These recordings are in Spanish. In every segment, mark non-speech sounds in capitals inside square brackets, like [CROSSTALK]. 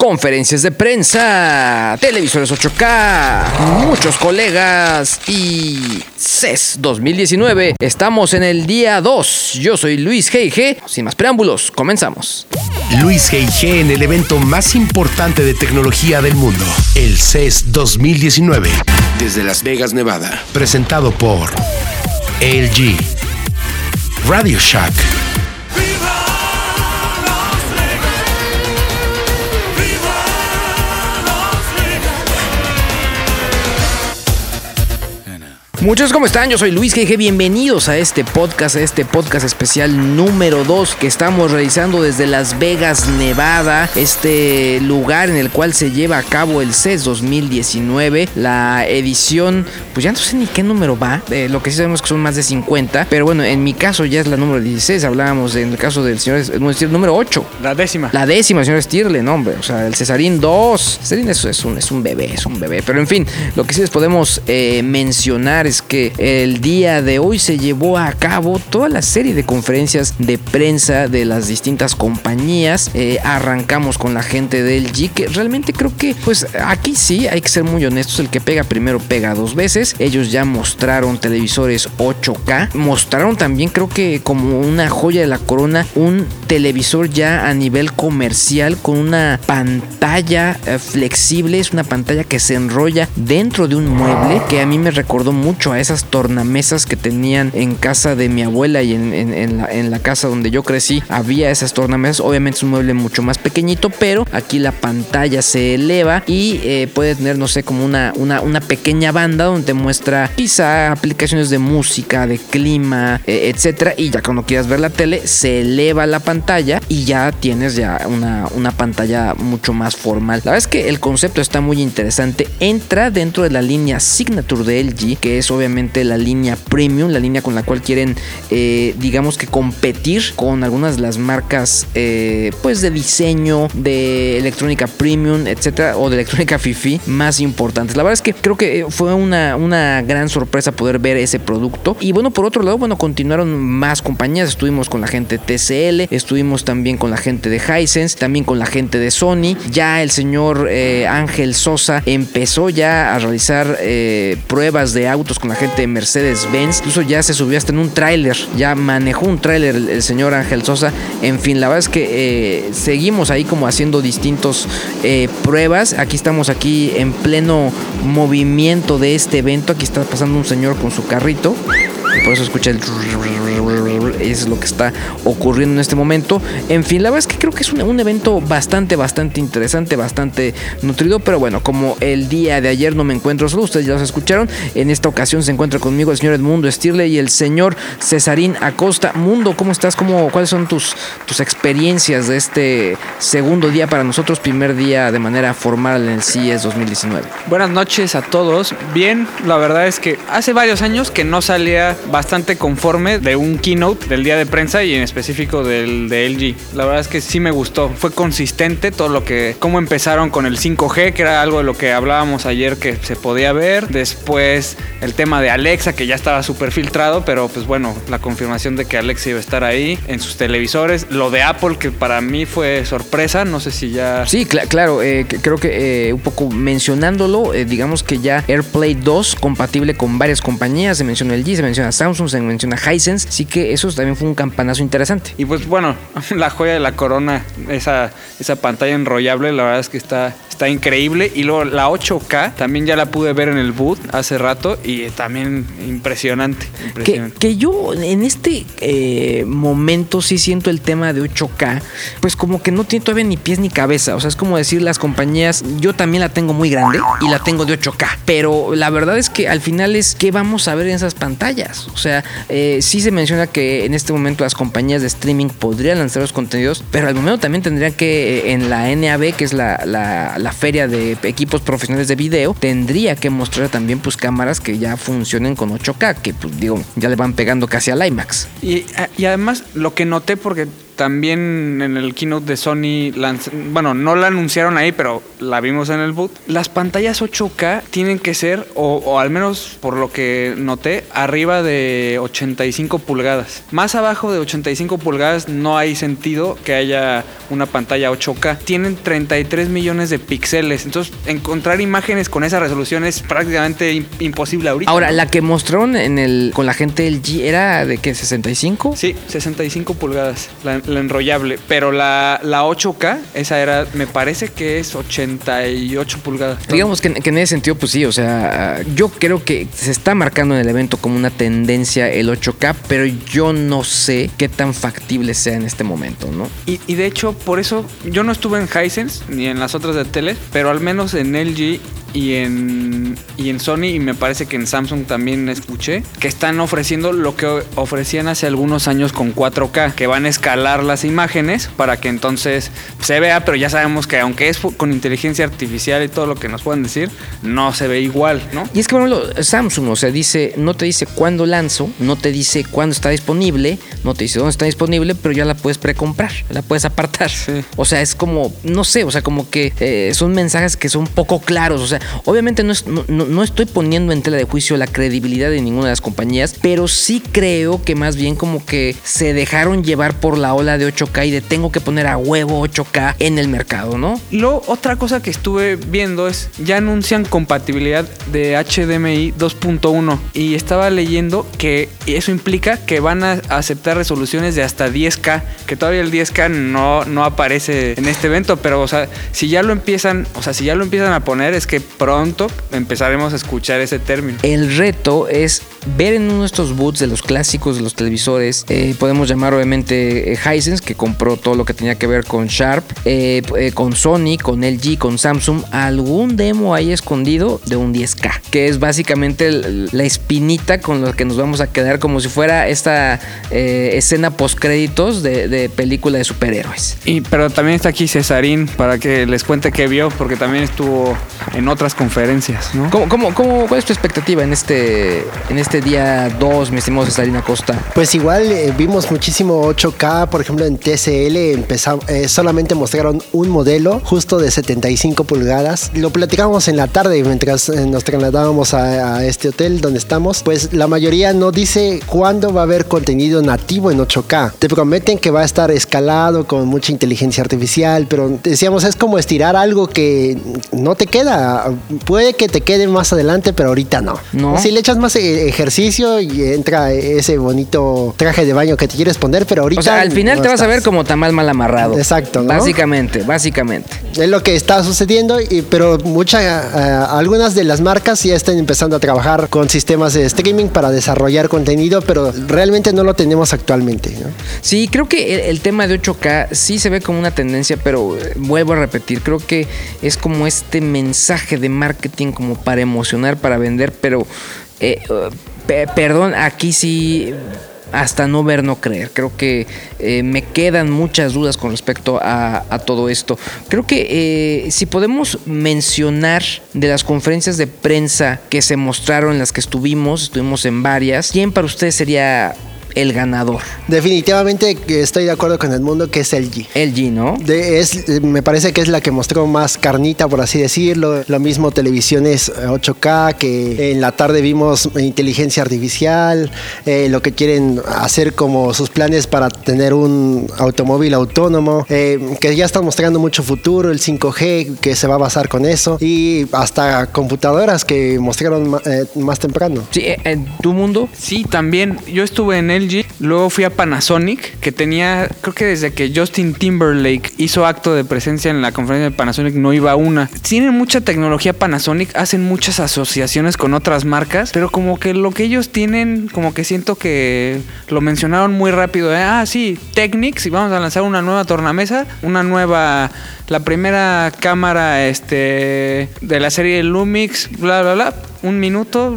Conferencias de prensa, televisores 8K, muchos colegas y CES 2019. Estamos en el día 2. Yo soy Luis G.I.G. Sin más preámbulos, comenzamos. Luis G.I.G. en el evento más importante de tecnología del mundo, el CES 2019. Desde Las Vegas, Nevada. Presentado por LG. Radio Shack. Muchos, ¿cómo están? Yo soy Luis GG. Bienvenidos a este podcast, a este podcast especial número 2 que estamos realizando desde Las Vegas, Nevada. Este lugar en el cual se lleva a cabo el CES 2019. La edición, pues ya no sé ni qué número va. Eh, lo que sí sabemos es que son más de 50. Pero bueno, en mi caso ya es la número 16. Hablábamos en el caso del señor el número 8. La décima. La décima, señor Stirle, no, hombre. O sea, el Cesarín 2. Cesarín es, es, un, es un bebé, es un bebé. Pero en fin, lo que sí les podemos eh, mencionar es que el día de hoy se llevó a cabo toda la serie de conferencias de prensa de las distintas compañías. Eh, arrancamos con la gente del G, que realmente creo que, pues aquí sí, hay que ser muy honestos, el que pega primero pega dos veces. Ellos ya mostraron televisores 8K, mostraron también creo que como una joya de la corona, un televisor ya a nivel comercial con una pantalla eh, flexible, es una pantalla que se enrolla dentro de un mueble que a mí me recordó mucho a esas tornamesas que tenían en casa de mi abuela y en, en, la, casa donde yo crecí había esas tornamesas. Obviamente es un mueble mucho más pequeñito, pero aquí la pantalla se eleva y eh, puede tener, no sé, como una, una, pequeña banda donde muestra quizá aplicaciones de música, de clima, eh, etcétera. Y ya cuando quieras ver la tele, se eleva la pantalla y ya tienes ya una, una pantalla mucho más formal. La verdad es que el concepto está muy interesante. Entra dentro de la línea Signature de LG, que es obviamente la línea premium, la línea con la cual quieren, eh, digamos que competir con algunas de las marcas, eh, pues de diseño, de electrónica premium, etcétera, o de electrónica [LAUGHS] fifi más importantes. La verdad es que creo que fue una, una gran sorpresa poder ver ese producto. Y bueno, por otro lado, bueno, continuaron más compañías. Estuvimos con la gente de TCL, estuvimos también con la gente de Hisense, también con la gente de Sony. Ya el señor eh, Ángel Sosa empezó ya a realizar eh, pruebas de autos con la gente de Mercedes-Benz. Incluso ya se subió hasta en un tráiler, ya manejó un tráiler el, señor Ángel Sosa. En fin, la verdad es que eh, seguimos ahí como haciendo distintos eh, pruebas. Aquí estamos aquí en pleno movimiento de este evento. Aquí está pasando un señor con su carrito. Y por eso escucha el... Es lo que está ocurriendo en este momento. En fin, la verdad es que creo que es un, evento bastante, bastante interesante, bastante nutrido. Pero bueno, como el día de ayer no me encuentro solo, ustedes ya los escucharon. En esta ocasión se encuentra conmigo el señor Edmundo Stirle y el señor Cesarín Acosta. Mundo, ¿cómo estás? ¿Cómo, ¿Cuáles son tus, tus experiencias de este segundo día para nosotros? Primer día de manera formal en el CES 2019. Buenas noches a todos. Bien, la verdad es que hace varios años que no salía bastante conforme de un keynote del día de prensa y en específico del de LG. La verdad es que sí me gustó. Fue consistente todo lo que, cómo empezaron con el 5G, que era algo de lo que hablábamos ayer que se podía ver. Después el tema de Alexa, que ya estaba súper filtrado, pero pues bueno, la confirmación de que Alexa iba a estar ahí en sus televisores. Lo de Apple, que para mí fue sorpresa. No sé si ya. Sí, cl claro. Eh, creo que eh, un poco mencionándolo, eh, digamos que ya AirPlay 2 compatible con varias compañías. Se menciona LG, se menciona Samsung, se menciona Hisense, así que eso también fue un campanazo interesante. Y pues bueno, [LAUGHS] la joya de la corona, esa, esa pantalla enrollable, la verdad es que está, está increíble. Y luego la 8K también ya la pude ver en el boot hace rato y también impresionante. Que, que yo en este eh, momento sí siento el tema de 8K, pues como que no tiene todavía ni pies ni cabeza. O sea, es como decir las compañías, yo también la tengo muy grande y la tengo de 8K. Pero la verdad es que al final es qué vamos a ver en esas pantallas. O sea, eh, sí se menciona que en este momento las compañías de streaming podrían lanzar los contenidos, pero al momento también tendrían que eh, en la NAB, que es la, la- feria de equipos profesionales de video, tendría que mostrar también pues cámaras que ya funcionen con 8K, que pues digo, ya le van pegando casi al IMAX. Y, y además lo que noté porque también en el keynote de Sony, lanz- bueno, no la anunciaron ahí, pero la vimos en el boot. Las pantallas 8K tienen que ser, o, o al menos por lo que noté, arriba de 85 pulgadas. Más abajo de 85 pulgadas no hay sentido que haya una pantalla 8K. Tienen 33 millones de píxeles, entonces encontrar imágenes con esa resolución es prácticamente im- imposible ahorita. Ahora, ¿no? la que mostraron en el con la gente del G era de que 65. Sí, 65 pulgadas, la, la enrollable. Pero la, la 8K, esa era, me parece que es 88 pulgadas. Digamos que, que en ese sentido, pues sí, o sea, yo creo que se está marcando en el evento como una tendencia el 8K, pero yo no sé qué tan factible sea en este momento, ¿no? Y, y de hecho, por eso yo no estuve en Hisense ni en las otras de tele, pero al menos en LG y en, y en Sony, y me parece que en Samsung también escuché, que están ofreciendo lo que ofrecían hace algunos años con 4K, que van a escalar las imágenes para que entonces se vea, pero ya sabemos que aunque es con inteligencia artificial y todo lo que nos pueden decir, no se ve igual, ¿no? Y es que, por ejemplo, Samsung, o sea, dice, no te dice cuándo lanzo, no te dice cuándo está disponible, no te dice dónde está disponible, pero ya la puedes precomprar, la puedes apartar. Sí. O sea, es como, no sé, o sea, como que eh, son mensajes que son poco claros. O sea, obviamente no, es- no, no- no estoy poniendo en tela de juicio la credibilidad de ninguna de las compañías, pero sí creo que más bien como que se dejaron llevar por la ola de 8K y de tengo que poner a huevo 8K en el mercado, ¿no? Lo otra cosa que estuve viendo es ya anuncian compatibilidad de HDMI 2.1 y estaba leyendo que eso implica que van a aceptar resoluciones de hasta 10K, que todavía el 10K no, no aparece en este evento, pero o sea, si ya lo empiezan, o sea, si ya lo empiezan a poner es que pronto empezaremos a escuchar ese término. El reto es ver en uno de estos boots de los clásicos de los televisores, eh, podemos llamar obviamente eh, Hisense, que compró todo lo que tenía que ver con Sharp, eh, eh, con Sony, con LG, con Samsung, algún demo ahí escondido de un 10K, que es básicamente el- la espinita con la que nos vamos a quedar como si fuera esta eh, escena post créditos de, de película de superhéroes. Y, pero también está aquí Cesarín para que les cuente qué vio, porque también estuvo en otras conferencias, ¿no? ¿Cómo, cómo, cómo, ¿Cuál es tu expectativa en este, en este día 2, mi estimado Cesarina Costa? Pues igual eh, vimos muchísimo 8K, por ejemplo en TCL empezamos, eh, solamente mostraron un modelo justo de 75 pulgadas. Lo platicamos en la tarde mientras eh, nos trasladábamos a, a este hotel donde estamos. Pues la mayoría no dice cuándo va a haber contenido nativo en 8K. Te prometen que va a estar escalado con mucha inteligencia artificial, pero decíamos es como estirar algo que no te queda. Puede que te quede más adelante, pero ahorita no. No. Si le echas más eh, ejercicio y entra ese bonito traje de baño que te quieres poner, pero ahorita. O sea, al final no te vas a ver como tamal mal amarrado. Exacto, ¿no? Básicamente, básicamente. Es lo que está sucediendo, y- pero muchas, algunas de las marcas ya están empezando a trabajar con sistemas de streaming para desarrollar contenido, pero realmente no lo tenemos actualmente. ¿no? Sí, creo que el, el tema de 8K sí se ve como una tendencia, pero eh, vuelvo a repetir, creo que es como este mensaje de marketing como para emocionar, para vender, pero eh, eh, pe- perdón, aquí sí hasta no ver, no creer. Creo que eh, me quedan muchas dudas con respecto a, todo esto. Creo que eh, si podemos mencionar de las conferencias de prensa que se mostraron, en las que estuvimos, estuvimos en varias, ¿quién para ustedes sería el ganador? Definitivamente estoy de acuerdo con el mundo que es LG. LG, ¿no? De- es, me parece que es la que mostró más carnita, por así decirlo. Lo mismo televisiones eh, 8K, que en la tarde vimos inteligencia artificial, eh, lo que quieren hacer como sus planes para tener un automóvil autónomo, eh, que ya están mostrando mucho futuro, el 5G, que se va a basar con eso, y hasta computadoras que mostraron eh, más temprano. Sí, eh, en tu mundo. Sí, también. Yo estuve en Luego fui a Panasonic, que tenía, creo que desde que Justin Timberlake hizo acto de presencia en la conferencia de Panasonic no iba una. Tienen mucha tecnología Panasonic, hacen muchas asociaciones con otras marcas, pero como que lo que ellos tienen, como que siento que lo mencionaron muy rápido. ¿eh? Ah, sí, Technics, y vamos a lanzar una nueva tornamesa, una nueva, la primera cámara este, de la serie Lumix, bla, bla, bla un minuto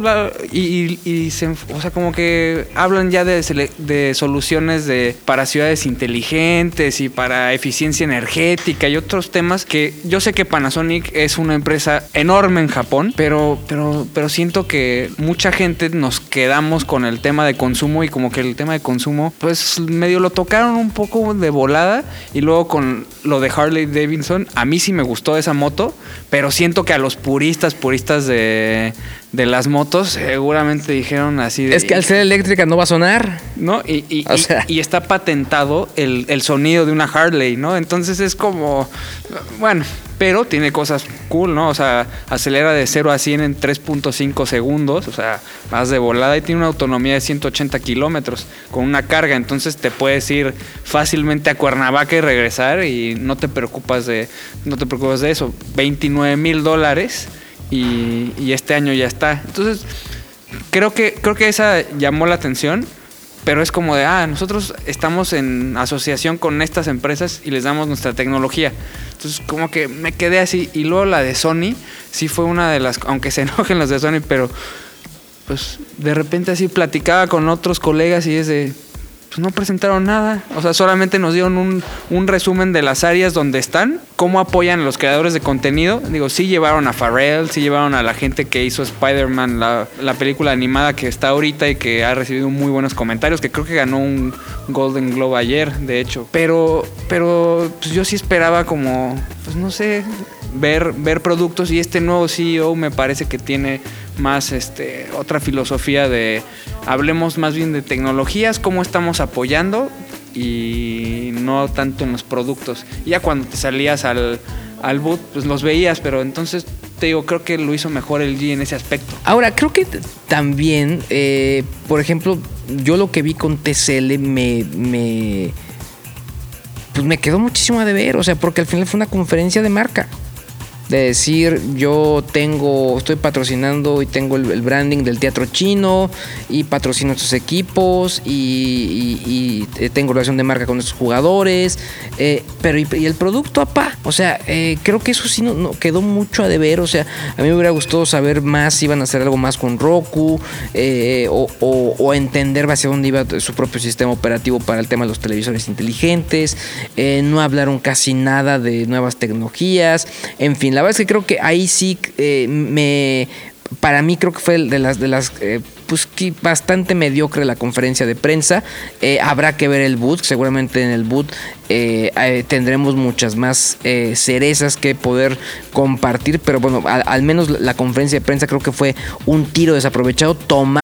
y, y, se, o sea, como que hablan ya de, de, soluciones de, para ciudades inteligentes y para eficiencia energética y otros temas que yo sé que Panasonic es una empresa enorme en Japón, pero, pero, pero siento que mucha gente nos quedamos con el tema de consumo y como que el tema de consumo, pues medio lo tocaron un poco de volada y luego con lo de Harley Davidson, a mí sí me gustó esa moto, pero siento que a los puristas, puristas de de las motos seguramente dijeron así de, Es que al ser eléctrica no va a sonar. ¿No? Y, y, está patentado el, el, sonido de una Harley, ¿no? Entonces es como. Bueno, pero tiene cosas cool, ¿no? O sea, acelera de 0 a 100 en 3.5 segundos, o sea, más de volada y tiene una autonomía de 180 kilómetros con una carga, entonces te puedes ir fácilmente a Cuernavaca y regresar y no te preocupas de, no te preocupas de eso. 29 mil dólares y, este año ya está. Entonces, creo que, creo que esa llamó la atención, pero es como de, ah, nosotros estamos en asociación con estas empresas y les damos nuestra tecnología. Entonces, como que me quedé así. Y luego la de Sony, sí fue una de las, aunque se [LAUGHS] enojen los de Sony, pero pues de repente así platicaba con otros colegas y es de, pues no presentaron nada. O sea, solamente nos dieron un, resumen de las áreas donde están, cómo apoyan a los creadores de contenido. Digo, sí llevaron a Pharrell, sí llevaron a la gente que hizo Spider-Man, la, película animada que está ahorita y que ha recibido muy buenos comentarios, que creo que ganó un Golden Globe ayer, de hecho. Pero, pero pues yo sí esperaba como, pues no sé, ver, ver productos y este nuevo CEO me parece que tiene más este, otra filosofía de hablemos más bien de tecnologías, cómo estamos apoyando y no tanto en los productos. Ya cuando te salías al, al boot, pues los veías, pero entonces te digo, creo que lo hizo mejor el G en ese aspecto. Ahora, creo que también, eh, por ejemplo, yo lo que vi con TCL me, me, pues me quedó muchísimo a deber, o sea, porque al final fue una conferencia de marca de decir yo tengo, estoy patrocinando y tengo el, branding del teatro chino y patrocino estos equipos y, eh, tengo relación de marca con estos jugadores, eh, pero y, el producto, apá, o sea, eh, creo que eso sí no, quedó mucho a deber, o sea, a mí me hubiera gustado saber más si iban a hacer algo más con Roku o, entender hacia dónde iba su propio sistema operativo para el tema de los televisores inteligentes, no hablaron casi nada de nuevas tecnologías, en fin, la verdad es que creo que ahí sí eh, me. Para mí creo que fue de las de las eh, pues bastante mediocre la conferencia de prensa. Eh, habrá que ver el boot. Seguramente en el boot tendremos muchas más cerezas que poder compartir. Pero bueno, al, menos la conferencia de prensa creo que fue un tiro desaprovechado. Toma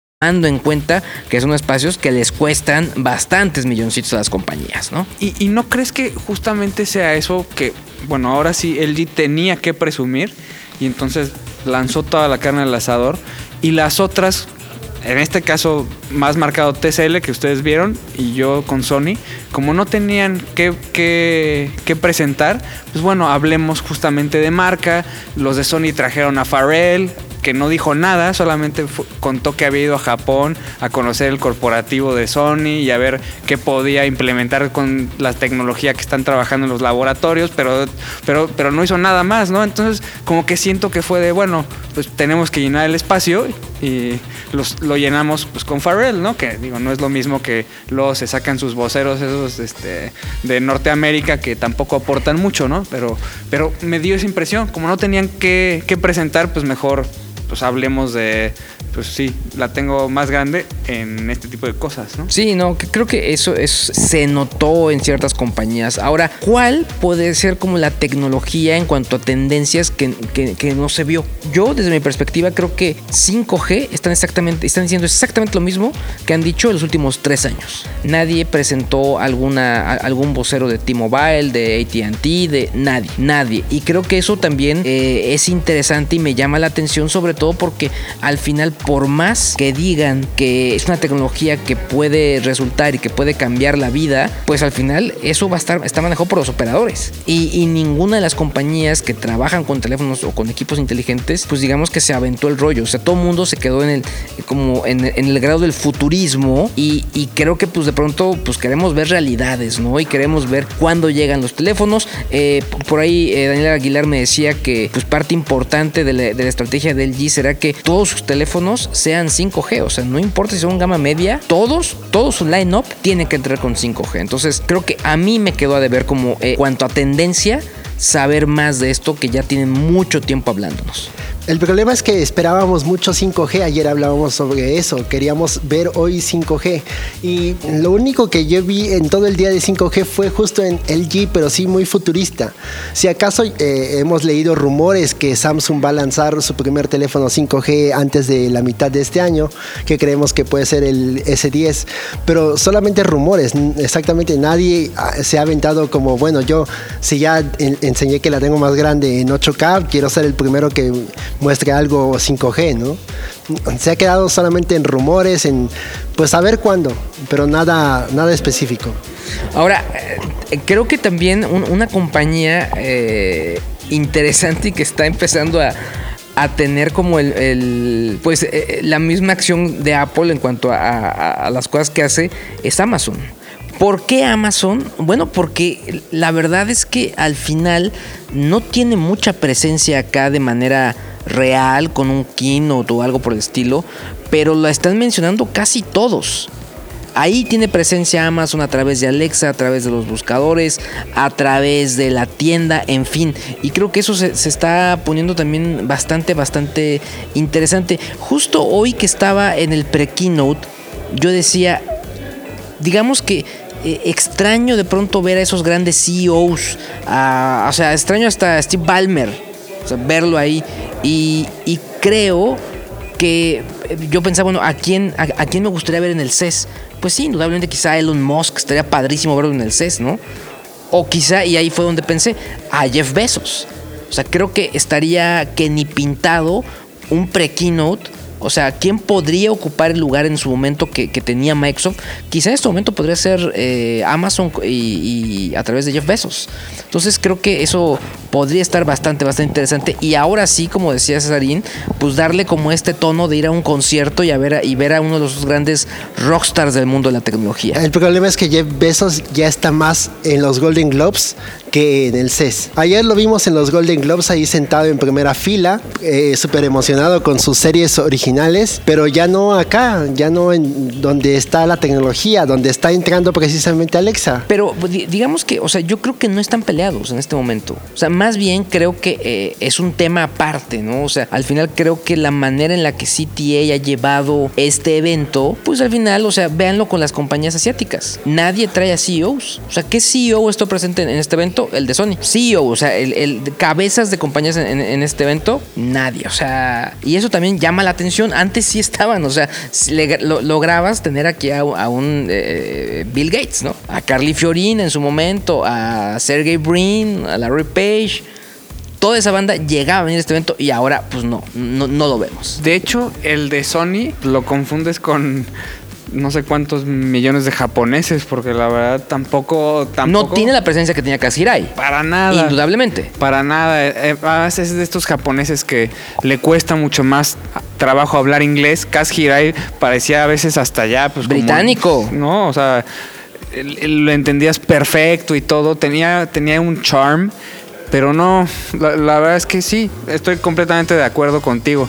En cuenta que son espacios que les cuestan bastantes milloncitos a las compañías, ¿no? ¿Y, no crees que justamente sea eso que, bueno, ahora sí LG tenía que presumir y entonces lanzó toda la carne al asador y las otras, en este caso más marcado TCL que ustedes vieron y yo con Sony, como no tenían que, que, presentar, pues bueno, hablemos justamente de marca, los de Sony trajeron a Pharrell, que no dijo nada, solamente contó que había ido a Japón a conocer el corporativo de Sony y a ver qué podía implementar con la tecnología que están trabajando en los laboratorios, pero, pero, pero no hizo nada más, ¿no? Entonces, como que siento que fue de, bueno, pues tenemos que llenar el espacio y lo llenamos pues con Farrell, ¿no? Que digo, no es lo mismo que luego se sacan sus voceros esos este, de Norteamérica que tampoco aportan mucho, ¿no? Pero, pero me dio esa impresión, como no tenían que, que presentar, pues mejor pues hablemos de, pues sí, la tengo más grande en este tipo de cosas, ¿no? Sí, no, creo que eso es, se notó en ciertas compañías. Ahora, ¿cuál puede ser como la tecnología en cuanto a tendencias que, no se vio? Yo, desde mi perspectiva, creo que 5G están exactamente, están diciendo exactamente lo mismo que han dicho en los últimos tres años. Nadie presentó alguna, algún vocero de T-Mobile, de ATT, de nadie, nadie. Y creo que eso también eh, es interesante y me llama la atención, sobre todo porque al final por más que digan que es una tecnología que puede resultar y que puede cambiar la vida, pues al final eso va a estar está manejado por los operadores. Y, ninguna de las compañías que trabajan con teléfonos o con equipos inteligentes, pues digamos que se aventó el rollo. O sea, todo el mundo se quedó en el como en, el grado del futurismo y, creo que pues de pronto pues queremos ver realidades, ¿no? Y queremos ver cuándo llegan los teléfonos. Eh, por ahí eh, Daniel Aguilar me decía que pues parte importante de la, de la estrategia del G será que todos sus teléfonos sean 5G. O sea, no importa si son gama media, todos, todo su line-up tiene que entrar con 5G. Entonces, creo que a mí me quedó a deber como eh, cuanto a tendencia saber más de esto que ya tienen mucho tiempo hablándonos. El problema es que esperábamos mucho 5G, ayer hablábamos sobre eso, queríamos ver hoy 5G y lo único que yo vi en todo el día de 5G fue justo en LG, pero sí muy futurista. Si acaso eh, hemos leído rumores que Samsung va a lanzar su primer teléfono 5G antes de la mitad de este año, que creemos que puede ser el S10, pero solamente rumores, exactamente nadie ah, se ha aventado como, bueno, yo si ya enseñé que la tengo más grande en 8K, quiero ser el primero que muestre algo 5G, ¿no? Se ha quedado solamente en rumores, en pues a ver cuándo, pero nada, nada específico. Ahora, eh, creo que también una compañía eh, interesante y que está empezando a, tener como el, pues eh, la misma acción de Apple en cuanto a, las cosas que hace es Amazon. ¿Por qué Amazon? Bueno, porque la verdad es que al final no tiene mucha presencia acá de manera real con un keynote o algo por el estilo, pero la están mencionando casi todos. Ahí tiene presencia Amazon a través de Alexa, a través de los buscadores, a través de la tienda, en fin. Y creo que eso se, está poniendo también bastante, bastante interesante. Justo hoy que estaba en el pre-keynote, yo decía, digamos que eh, extraño de pronto ver a esos grandes CEOs, o sea, extraño hasta Steve Ballmer, verlo ahí. Y, creo que eh, yo pensaba, bueno, ¿a quién, a, quién me gustaría ver en el CES? Pues sí, indudablemente quizá Elon Musk, estaría padrísimo verlo en el CES, ¿no? O quizá, y ahí fue donde pensé, a Jeff Bezos. O sea, creo que estaría que ni pintado un pre-keynote o sea, ¿quién podría ocupar el lugar en su momento que, tenía Microsoft? Quizá en este momento podría ser eh, Amazon y, a través de Jeff Bezos. Entonces creo que eso podría estar bastante, bastante interesante. Y ahora sí, como decía Cesarín, pues darle como este tono de ir a un concierto y, a ver y ver a uno de los grandes rockstars del mundo de la tecnología. El problema es que Jeff Bezos ya está más en los Golden Globes que en el CES. Ayer lo vimos en los Golden Globes ahí sentado en primera fila, eh, súper emocionado con sus series originales, pero ya no acá, ya no en donde está la tecnología, donde está entrando precisamente Alexa. Pero digamos que, o sea, yo creo que no están peleados en este momento. O sea, más bien creo que eh, es un tema aparte, ¿no? O sea, al final creo que la manera en la que CTA ha llevado este evento, pues al final, o sea, véanlo con las compañías asiáticas. Nadie trae a CEOs. O sea, ¿qué CEO está presente en este evento? el de Sony. CEO, o sea, el, cabezas de compañías en, este evento, nadie. O sea, y eso también llama la atención. Antes sí estaban, o sea, lograbas tener aquí a, un eh, Bill Gates, ¿no? A Carly Fiorin en su momento, a Sergey Brin, a Larry Page toda esa banda llegaba a venir a este evento y ahora pues no, no, no, lo vemos. De hecho, el de Sony lo confundes con no sé cuántos millones de japoneses, porque la verdad tampoco... tampoco No tiene la presencia que tenía Kazirai. Para nada. Indudablemente. Para nada. Eh, eh, además es de estos japoneses que le cuesta mucho más trabajo hablar inglés. Kaz Hirai parecía a veces hasta ya, pues. como- Británico. no, o sea, lo entendías perfecto y todo. Tenía, tenía un charm, pero no. La, la verdad es que sí, estoy completamente de acuerdo contigo.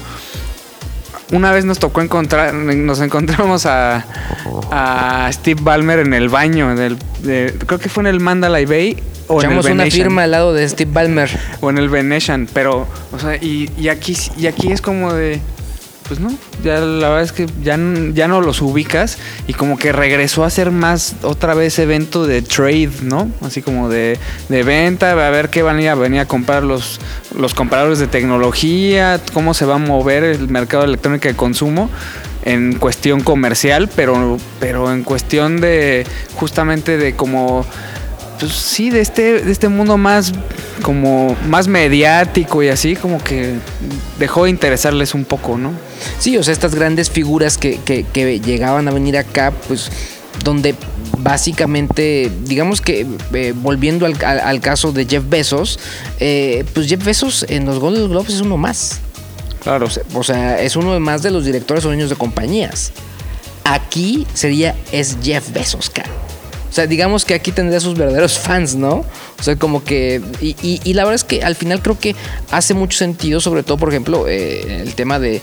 Una vez nos tocó encontrar, nos encontramos a, a Steve Ballmer en el baño, en el- de- creo que fue en el Mandalay Bay o en el Echamos una firma al lado de Steve Ballmer. o en el Venetian, pero, o sea, y, y aquí y aquí es como de, pues no, ya la verdad es que ya, ya no los ubicas y como que regresó a ser más otra vez evento de trade, ¿no? Así como de, de venta, a ver qué van a ir a venir a comprar los, los compradores de tecnología, cómo se va a mover el mercado electrónico de consumo en cuestión comercial, pero, pero en cuestión de justamente de como pues sí, de este, de este mundo más como más mediático y así, como que dejó de interesarles un poco, ¿no? Sí, o sea, estas grandes figuras que, que- que llegaban a venir acá, pues, donde básicamente, digamos que eh, volviendo al, al- al caso de Jeff Bezos, eh, pues Jeff Bezos en los Golden Globes es uno más. Claro. O sea, o sea, es uno más de los directores o dueños de compañías. Aquí sería, es Jeff Bezos, cara. O sea, digamos que aquí tendría sus verdaderos fans, ¿no? O sea, como que... Y, y- y la verdad es que al final creo que hace mucho sentido, sobre todo, por ejemplo, eh, el tema de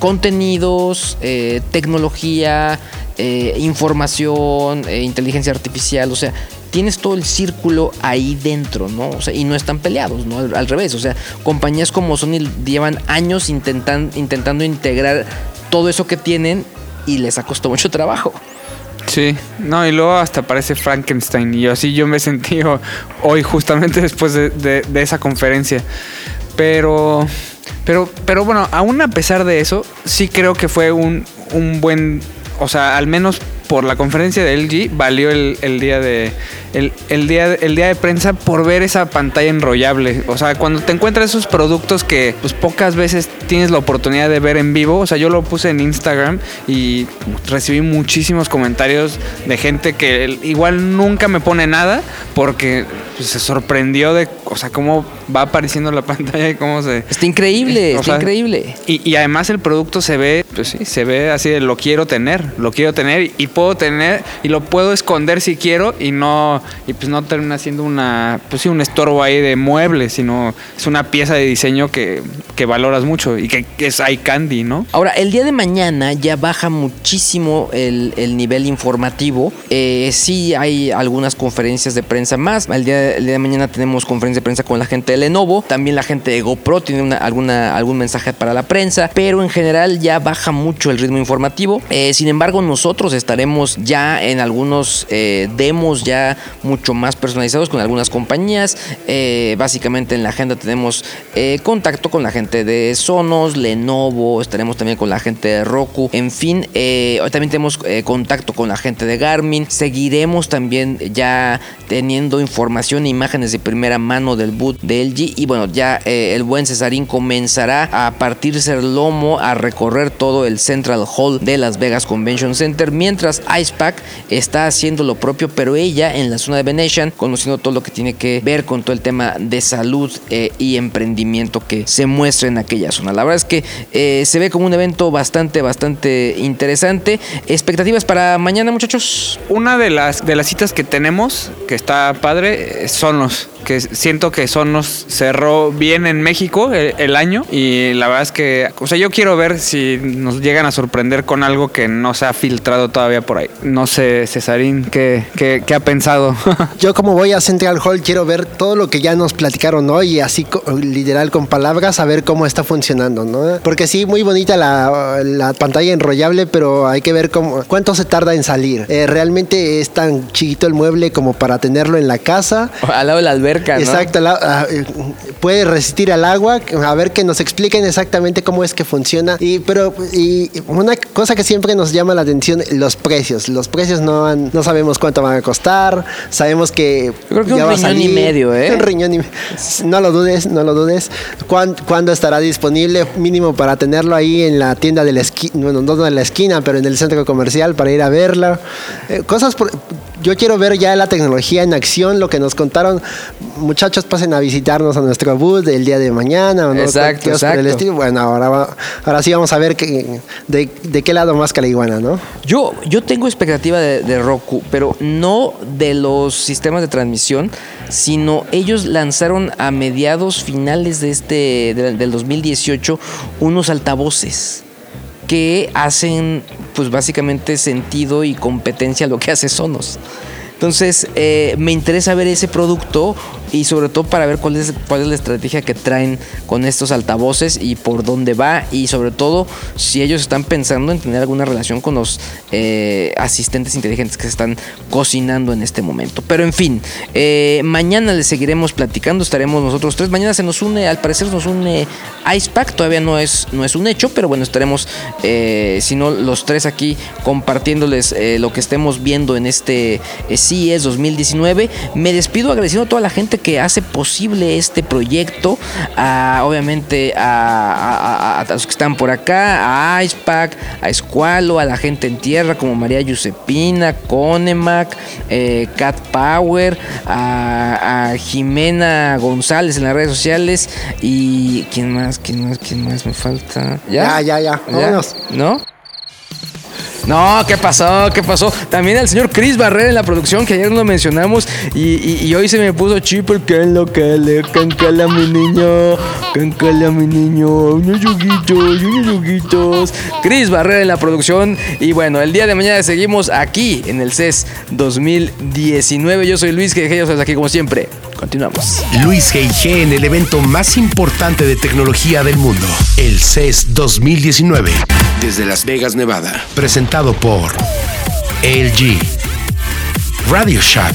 contenidos, eh, tecnología, eh, información, eh, inteligencia artificial, o sea, tienes todo el círculo ahí dentro, ¿no? O sea, y no están peleados, ¿no? Al, revés, o sea, compañías como Sony llevan años intentan, intentando integrar todo eso que tienen y les ha costado mucho trabajo. Sí, no, y luego hasta parece Frankenstein. Y así yo me sentí ho- [LAUGHS] hoy justamente después de, esa conferencia. Pero, pero, pero bueno, aún a pesar de eso, sí creo que fue un, un buen, o sea, al menos por la conferencia de LG valió el día de el, el día el día de prensa por ver esa pantalla enrollable. O sea, cuando te encuentras esos productos que pues pocas veces tienes la oportunidad de ver en vivo. O sea, yo lo puse en Instagram y recibí muchísimos comentarios de gente que igual nunca me pone nada porque pues, se sorprendió de, o sea, cómo va apareciendo la [LAUGHS] pantalla y cómo se Está increíble, está sea, increíble. y, y además el producto se ve, pues sí, se ve así de lo quiero tener, lo quiero tener y, y puedo tener y lo puedo esconder si quiero y no y pues no termina siendo una, pues sí, un estorbo ahí de muebles, sino es una pieza de diseño que, que valoras mucho y que, que es eye candy, ¿no? Ahora, el día de mañana ya baja muchísimo el, el nivel informativo. Eh, sí hay algunas conferencias de prensa más. El día, el día de mañana tenemos conferencia de prensa con la gente de Lenovo. También la gente de GoPro tiene una- alguna, algún mensaje para la prensa. Pero en general ya baja mucho el ritmo informativo. Eh, sin embargo, nosotros estaremos ya en algunos eh, demos ya mucho más personalizados con algunas compañías. Eh, básicamente en la agenda tenemos eh, contacto con la gente de Sonos, Lenovo, estaremos también con la gente de Roku. En fin, eh, también tenemos eh, contacto con la gente de Garmin. Seguiremos también ya teniendo información e imágenes de primera mano del boot de LG. Y bueno, ya el buen Cesarín comenzará a partirse el lomo, a recorrer todo el Central Hall de Las Vegas Convention Center. Mientras Icepack está haciendo lo propio, pero ella en la zona de Venetian, conociendo todo lo que tiene que ver con todo el tema de salud eh, y emprendimiento que se muestra en aquella zona. La verdad es que eh, se ve como un evento bastante, bastante interesante. ¿Expectativas para mañana, muchachos? Una de las, de las citas que tenemos, que está padre, es Sonos. Que siento que Sonos cerró bien en México el, el año. Y la verdad es que, o sea, yo quiero ver si nos llegan a sorprender con algo que no se ha filtrado todavía por ahí. No sé, Cesarín, ¿qué, qué, qué ha pensado? [LAUGHS] Yo como voy a Central Hall quiero ver todo lo que ya nos platicaron hoy y así literal con palabras a ver cómo está funcionando, ¿no? Porque sí, muy bonita la, la pantalla enrollable, pero hay que ver cómo, cuánto se tarda en salir. Eh, ¿Realmente es tan chiquito el mueble como para tenerlo en la casa? [LAUGHS] Al lado de la alberca. ¿no? Exacto, la- ah, eh, puede resistir al agua. A ver que nos expliquen exactamente cómo es que funciona. Y pero y una cosa que siempre nos llama la atención, los precios. Los precios no han- no sabemos cuánto van a costar. Sabemos que Yo creo que un ya va a riñón y medio, ¿eh? [LAUGHS] Un riñón y me- No lo dudes, no lo dudes. ¿Cuán- ¿Cuándo estará disponible? Mínimo para tenerlo ahí en la tienda de la esquina, bueno, no en la esquina, pero en el centro comercial para ir a verla. Eh, cosas por- yo quiero ver ya la tecnología en acción, lo que nos contaron. Muchachos, pasen a visitarnos a nuestro booth el día de mañana. Exacto, el exacto. estilo. Bueno, ahora, va- ahora sí vamos a ver que- de, de qué lado más que la iguana, ¿no? Yo, yo tengo expectativa de, de Roku, pero no de los sistemas de transmisión, sino ellos lanzaron a mediados finales de este de- del 2018 unos altavoces que hacen pues básicamente sentido y competencia a lo que hace Sonos. Entonces eh, me interesa ver ese producto y sobre todo para ver cuál es, cuál es la estrategia que traen con estos altavoces y por dónde va y sobre todo si ellos están pensando en tener alguna relación con los eh, asistentes inteligentes que se están cocinando en este momento. Pero en fin, eh, mañana les seguiremos platicando, estaremos nosotros tres. Mañana se nos une, al parecer nos une Icepack, todavía no es, no es un hecho, pero bueno, estaremos, eh, si no, los tres aquí compartiéndoles eh, lo que estemos viendo en este CES 2019. Me despido agradeciendo a toda la gente que hace posible este proyecto, a, obviamente a, a- a- a los que están por acá, a Icepack, a Escualo, a la gente en tierra como María Giuseppina, Conemac, eh, Cat Power, a, Jimena González en las redes sociales y quién más, quién más, quién más me falta. Ya, ya, ya. Vámonos. ¿No? No, ¿qué pasó? ¿Qué pasó? También al señor Chris Barrera en la producción, que ayer no lo mencionamos. Y, hoy se me puso chip porque en lo que le cancala mi niño. Cancala mi niño. Unos yuguitos, unos yuguitos. Chris Barrera en la producción. Y bueno, el día de mañana seguimos aquí en el CES 2019. Yo soy Luis que yo soy aquí como siempre. Continuamos. Luis G.I.G. en el evento más importante de tecnología del mundo, el CES 2019, desde Las Vegas, Nevada, presentado por LG. Radio Shack.